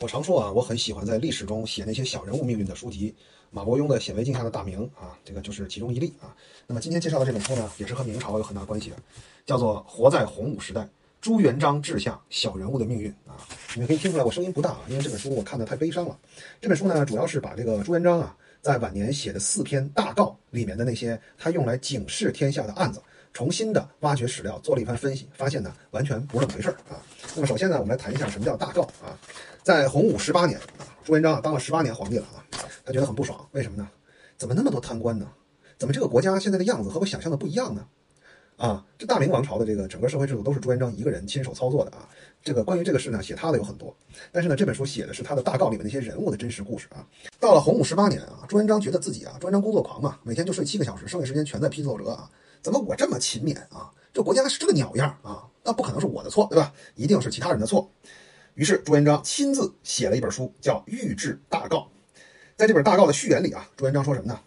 我常说啊，我很喜欢在历史中写那些小人物命运的书籍。马伯庸的《显微镜下的大明》啊，这个就是其中一例啊。那么今天介绍的这本书呢，也是和明朝有很大关系的，叫做《活在洪武时代：朱元璋治下小人物的命运》啊。你们可以听出来，我声音不大啊，因为这本书我看的太悲伤了。这本书呢，主要是把这个朱元璋啊，在晚年写的四篇大告里面的那些他用来警示天下的案子。重新的挖掘史料，做了一番分析，发现呢完全不是那么回事儿啊。那么首先呢，我们来谈一下什么叫大告啊。在洪武十八年啊，朱元璋当了十八年皇帝了啊，他觉得很不爽，为什么呢？怎么那么多贪官呢？怎么这个国家现在的样子和我想象的不一样呢？啊，这大明王朝的这个整个社会制度都是朱元璋一个人亲手操作的啊。这个关于这个事呢，写他的有很多，但是呢，这本书写的是他的大告里面那些人物的真实故事啊。到了洪武十八年啊，朱元璋觉得自己啊，朱元璋工作狂嘛，每天就睡七个小时，剩下时间全在批奏折啊。怎么我这么勤勉啊？这国家是这个鸟样啊？那不可能是我的错，对吧？一定是其他人的错。于是朱元璋亲自写了一本书，叫《御制大诰》。在这本大诰的序言里啊，朱元璋说什么呢？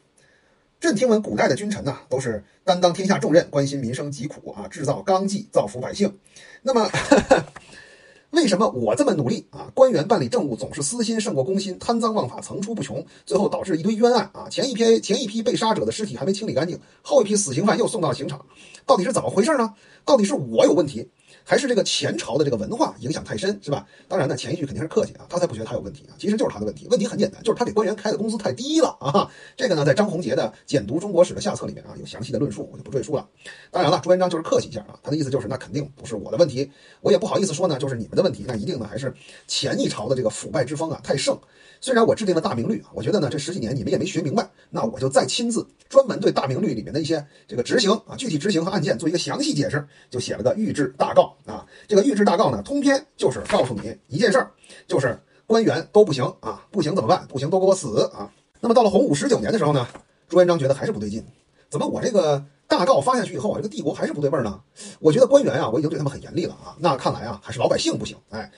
朕听闻古代的君臣呐，都是担当天下重任，关心民生疾苦啊，制造纲纪，造福百姓。那么。为什么我这么努力啊？官员办理政务总是私心胜过公心，贪赃枉法层出不穷，最后导致一堆冤案啊！前一批前一批被杀者的尸体还没清理干净，后一批死刑犯又送到了刑场，到底是怎么回事呢？到底是我有问题？还是这个前朝的这个文化影响太深，是吧？当然呢，前一句肯定是客气啊，他才不觉得他有问题啊，其实就是他的问题。问题很简单，就是他给官员开的工资太低了啊。这个呢，在张宏杰的《简读中国史》的下册里面啊，有详细的论述，我就不赘述了。当然了，朱元璋就是客气一下啊，他的意思就是那肯定不是我的问题，我也不好意思说呢，就是你们的问题，那一定呢还是前一朝的这个腐败之风啊太盛。虽然我制定了大明律啊，我觉得呢这十几年你们也没学明白，那我就再亲自专门对大明律里面的一些这个执行啊，具体执行和案件做一个详细解释，就写了个御制大啊。这个御制大告呢，通篇就是告诉你一件事儿，就是官员都不行啊，不行怎么办？不行都给我死啊！那么到了洪武十九年的时候呢，朱元璋觉得还是不对劲，怎么我这个大告发下去以后啊，这个帝国还是不对味儿呢？我觉得官员啊，我已经对他们很严厉了啊，那看来啊，还是老百姓不行。哎，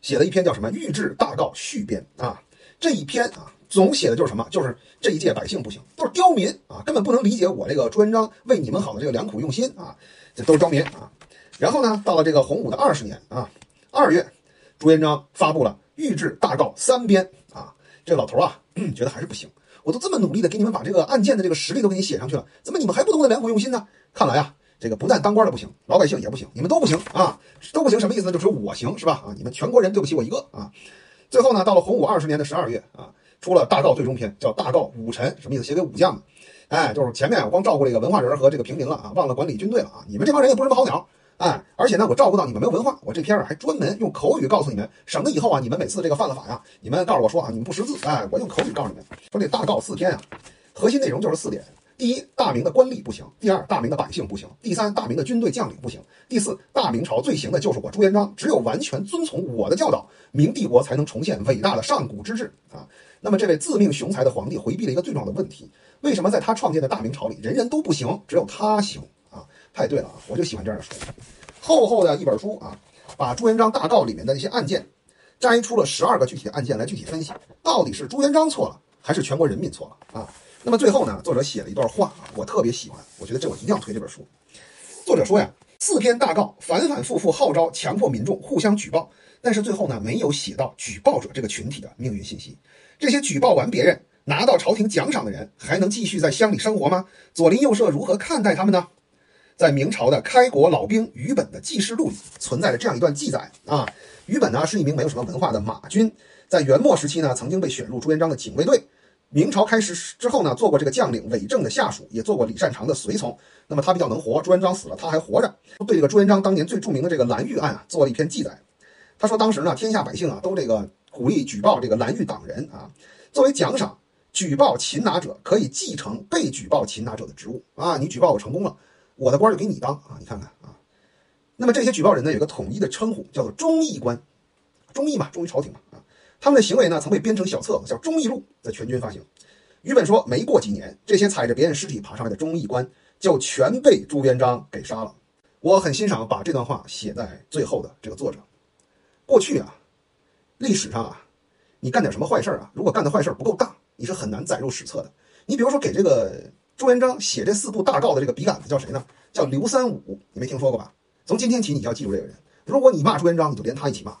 写了一篇叫什么《御制大告续编》啊。这一篇啊，总写的就是什么？就是这一届百姓不行，都是刁民啊，根本不能理解我这个朱元璋为你们好的这个良苦用心啊，这都是刁民啊。然后呢，到了这个洪武的二十年啊，二月，朱元璋发布了御制大告三编啊。这老头啊，觉得还是不行，我都这么努力的给你们把这个案件的这个实力都给你写上去了，怎么你们还不懂得良苦用心呢？看来啊，这个不但当官的不行，老百姓也不行，你们都不行啊，都不行，什么意思呢？就只有我行是吧？啊，你们全国人对不起我一个啊。最后呢，到了洪武二十年的十二月啊，出了大告最终篇，叫大告武臣，什么意思？写给武将的。哎，就是前面我光照顾这个文化人和这个平民了啊，忘了管理军队了啊。你们这帮人也不是什么好鸟，哎，而且呢，我照顾到你们没有文化，我这篇啊还专门用口语告诉你们，省得以后啊，你们每次这个犯了法呀，你们告诉我说啊，你们不识字，哎，我用口语告诉你们，说这大告四篇啊，核心内容就是四点。第一，大明的官吏不行；第二，大明的百姓不行；第三，大明的军队将领不行；第四，大明朝最行的就是我朱元璋，只有完全遵从我的教导，明帝国才能重现伟大的上古之治啊！那么，这位自命雄才的皇帝回避了一个最重要的问题：为什么在他创建的大明朝里，人人都不行，只有他行？太对了啊！我就喜欢这样的书，厚厚的一本书啊，把朱元璋大告里面的那些案件，摘出了十二个具体的案件来具体分析，到底是朱元璋错了，还是全国人民错了啊？那么最后呢，作者写了一段话啊，我特别喜欢，我觉得这我一定要推这本书。作者说呀，四篇大告反反复复号召强迫民众互相举报，但是最后呢，没有写到举报者这个群体的命运信息。这些举报完别人拿到朝廷奖赏的人，还能继续在乡里生活吗？左邻右舍如何看待他们呢？在明朝的开国老兵于本的记事录里，存在着这样一段记载啊。于本呢是一名没有什么文化的马军，在元末时期呢，曾经被选入朱元璋的警卫队。明朝开始之后呢，做过这个将领韦正的下属，也做过李善长的随从。那么他比较能活，朱元璋死了他还活着，对这个朱元璋当年最著名的这个蓝玉案啊，做了一篇记载。他说当时呢，天下百姓啊都这个鼓励举报这个蓝玉党人啊，作为奖赏，举报擒拿者可以继承被举报擒拿者的职务啊。你举报我成功了，我的官就给你当啊。你看看啊，那么这些举报人呢，有个统一的称呼，叫做忠义官，忠义嘛，忠于朝廷嘛啊。他们的行为呢，曾被编成小册子，叫《忠义录》，在全军发行。于本说，没过几年，这些踩着别人尸体爬上来的忠义官，就全被朱元璋给杀了。我很欣赏把这段话写在最后的这个作者。过去啊，历史上啊，你干点什么坏事啊，如果干的坏事不够大，你是很难载入史册的。你比如说，给这个朱元璋写这四部大告的这个笔杆子叫谁呢？叫刘三五，你没听说过吧？从今天起，你就要记住这个人。如果你骂朱元璋，你就连他一起骂。